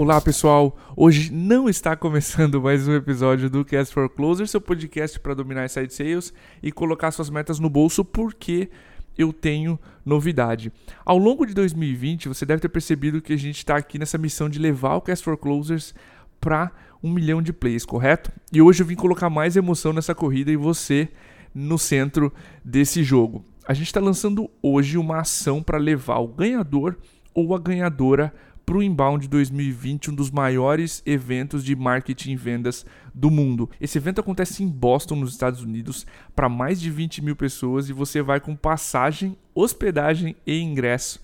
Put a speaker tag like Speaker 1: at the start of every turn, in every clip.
Speaker 1: Olá pessoal, hoje não está começando mais um episódio do Cast for Closer, seu podcast para dominar side sales e colocar suas metas no bolso, porque eu tenho novidade. Ao longo de 2020, você deve ter percebido que a gente está aqui nessa missão de levar o Cast for Closers para um milhão de plays, correto? E hoje eu vim colocar mais emoção nessa corrida e você no centro desse jogo. A gente está lançando hoje uma ação para levar o ganhador ou a ganhadora para o Inbound 2020, um dos maiores eventos de marketing e vendas do mundo. Esse evento acontece em Boston, nos Estados Unidos, para mais de 20 mil pessoas e você vai com passagem, hospedagem e ingresso,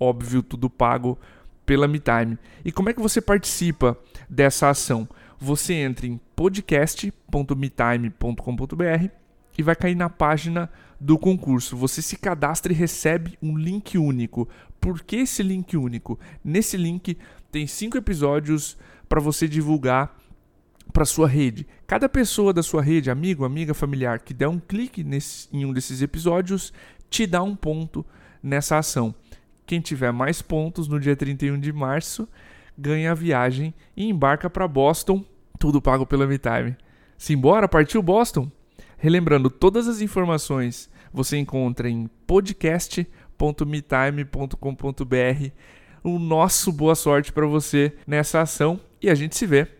Speaker 1: óbvio, tudo pago pela MeTime. E como é que você participa dessa ação? Você entra em podcast.metime.com.br e vai cair na página do concurso. Você se cadastra e recebe um link único. Por que esse link único? Nesse link tem cinco episódios para você divulgar para sua rede. Cada pessoa da sua rede, amigo, amiga, familiar, que der um clique nesse, em um desses episódios, te dá um ponto nessa ação. Quem tiver mais pontos no dia 31 de março ganha a viagem e embarca para Boston, tudo pago pela MeTime. Simbora, partiu Boston? Relembrando, todas as informações você encontra em podcast.metime.com.br. O nosso boa sorte para você nessa ação e a gente se vê